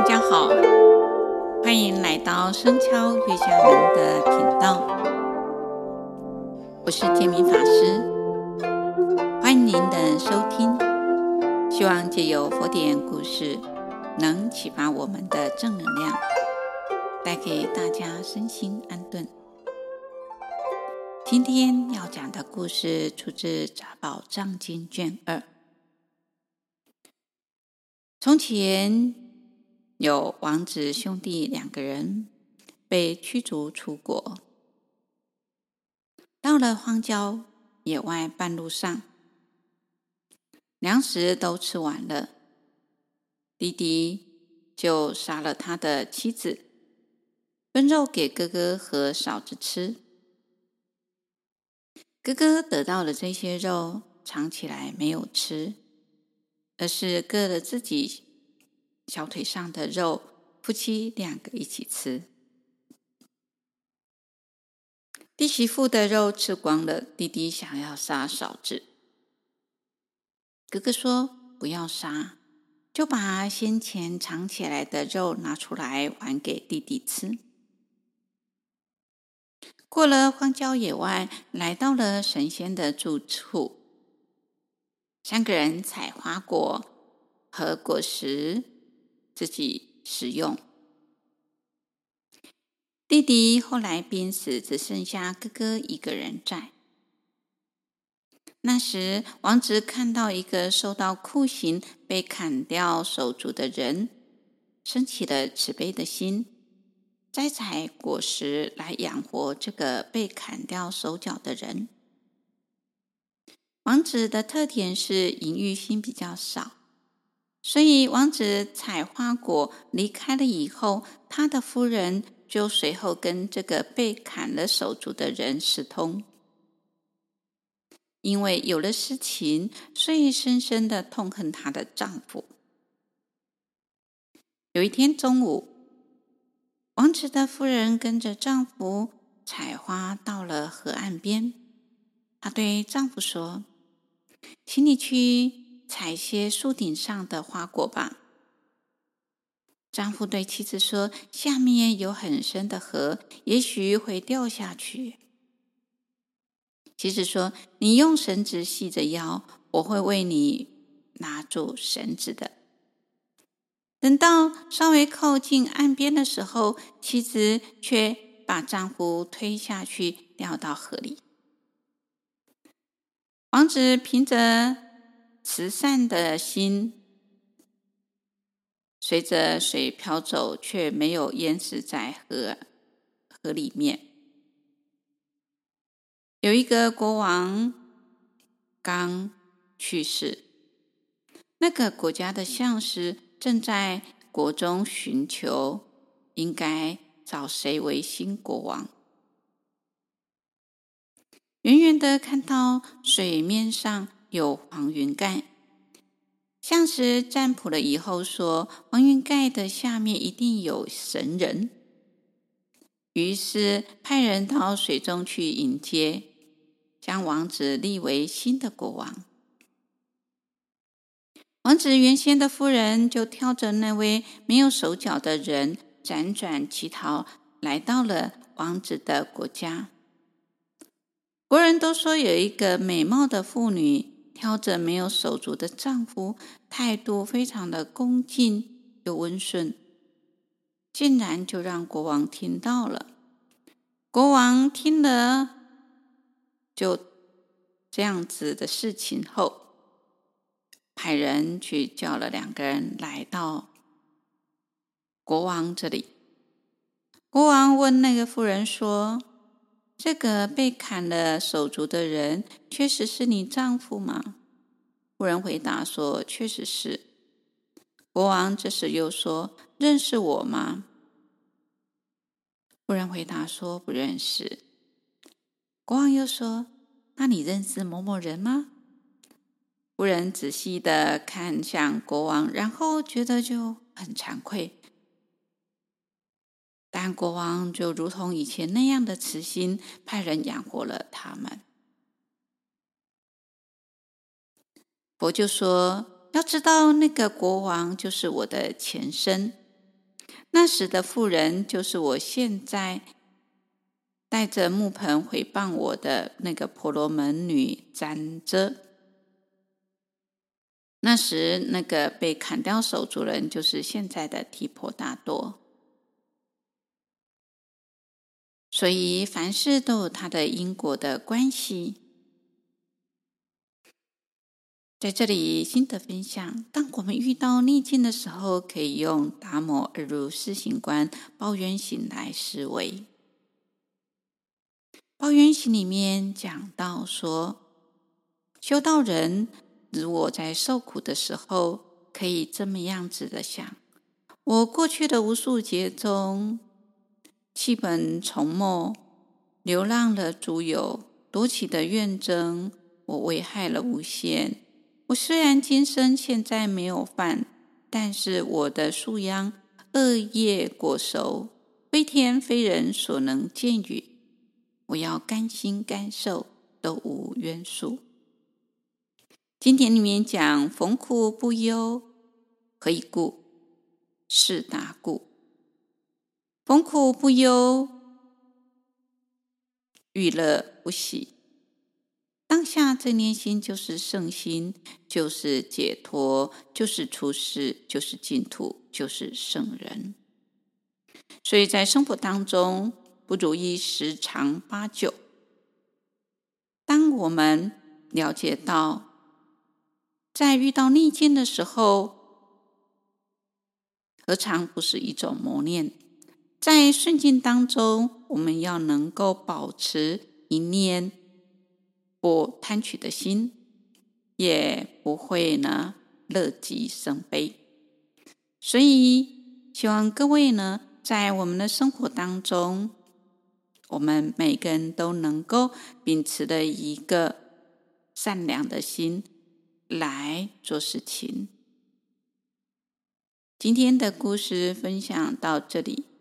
大家好，欢迎来到僧敲月下门的频道，我是建明法师，欢迎您的收听。希望借由佛典故事，能启发我们的正能量，带给大家身心安顿。今天要讲的故事出自《杂宝藏经》卷二。从前有王子兄弟两个人被驱逐出国，到了荒郊野外半路上，粮食都吃完了，弟弟就杀了他的妻子，分肉给哥哥和嫂子吃。哥哥得到了这些肉，藏起来没有吃。而是割了自己小腿上的肉，夫妻两个一起吃。弟媳妇的肉吃光了，弟弟想要杀嫂子。哥哥说不要杀，就把先前藏起来的肉拿出来还给弟弟吃。过了荒郊野外，来到了神仙的住处。三个人采花果和果实，自己使用。弟弟后来病死，只剩下哥哥一个人在。那时，王子看到一个受到酷刑、被砍掉手足的人，生起了慈悲的心，摘采果实来养活这个被砍掉手脚的人。王子的特点是淫欲心比较少，所以王子采花果离开了以后，他的夫人就随后跟这个被砍了手足的人私通。因为有了私情，所以深深的痛恨她的丈夫。有一天中午，王子的夫人跟着丈夫采花到了河岸边，她对丈夫说。请你去采些树顶上的花果吧。丈夫对妻子说：“下面有很深的河，也许会掉下去。”妻子说：“你用绳子系着腰，我会为你拿住绳子的。”等到稍微靠近岸边的时候，妻子却把丈夫推下去，掉到河里。王子凭着慈善的心，随着水漂走，却没有淹死在河河里面。有一个国王刚去世，那个国家的相师正在国中寻求，应该找谁为新国王。远远的看到水面上有黄云盖，相师占卜了以后说，黄云盖的下面一定有神人，于是派人到水中去迎接，将王子立为新的国王。王子原先的夫人就挑着那位没有手脚的人，辗转乞讨，来到了王子的国家。国人都说有一个美貌的妇女挑着没有手足的丈夫，态度非常的恭敬又温顺，竟然就让国王听到了。国王听了就这样子的事情后，派人去叫了两个人来到国王这里。国王问那个妇人说，这个被砍了手足的人，确实是你丈夫吗？妇人回答说：“确实是。”国王这时又说：“认识我吗？”妇人回答说：“不认识。”国王又说：“那你认识某某人吗？”夫人仔细的看向国王，然后觉得就很惭愧。但国王就如同以前那样的慈心，派人养活了他们。佛就说：“要知道，那个国王就是我的前身，那时的富人，就是我现在带着木盆回谤我的那个婆罗门女旃遮。那时那个被砍掉手足人，就是现在的提婆达多。所以凡事都有它的因果的关系。在这里，心得分享：当我们遇到逆境的时候，可以用达摩二入四行观报怨行来思维。报怨行里面讲到说，修道人如果在受苦的时候，可以这么样子的想：我过去的无数劫中，弃本从末，流浪了诸有，夺起的怨憎，我危害了无限。我虽然今生现在没有犯，但是我的树秧恶业果熟，非天非人所能见与。我要甘心甘受，都无冤诉。经典里面讲：逢苦不忧，何以故？是达故。逢苦不忧，遇乐不喜。当下这念心就是圣心，就是解脱，就是出世，就是净土，就是圣人。所以在生活当中，不如意十常八九。当我们了解到，在遇到逆境的时候，何尝不是一种磨练？在顺境当中，我们要能够保持一念。不贪取的心，也不会呢乐极生悲。所以，希望各位呢，在我们的生活当中，我们每个人都能够秉持的一个善良的心来做事情。今天的故事分享到这里，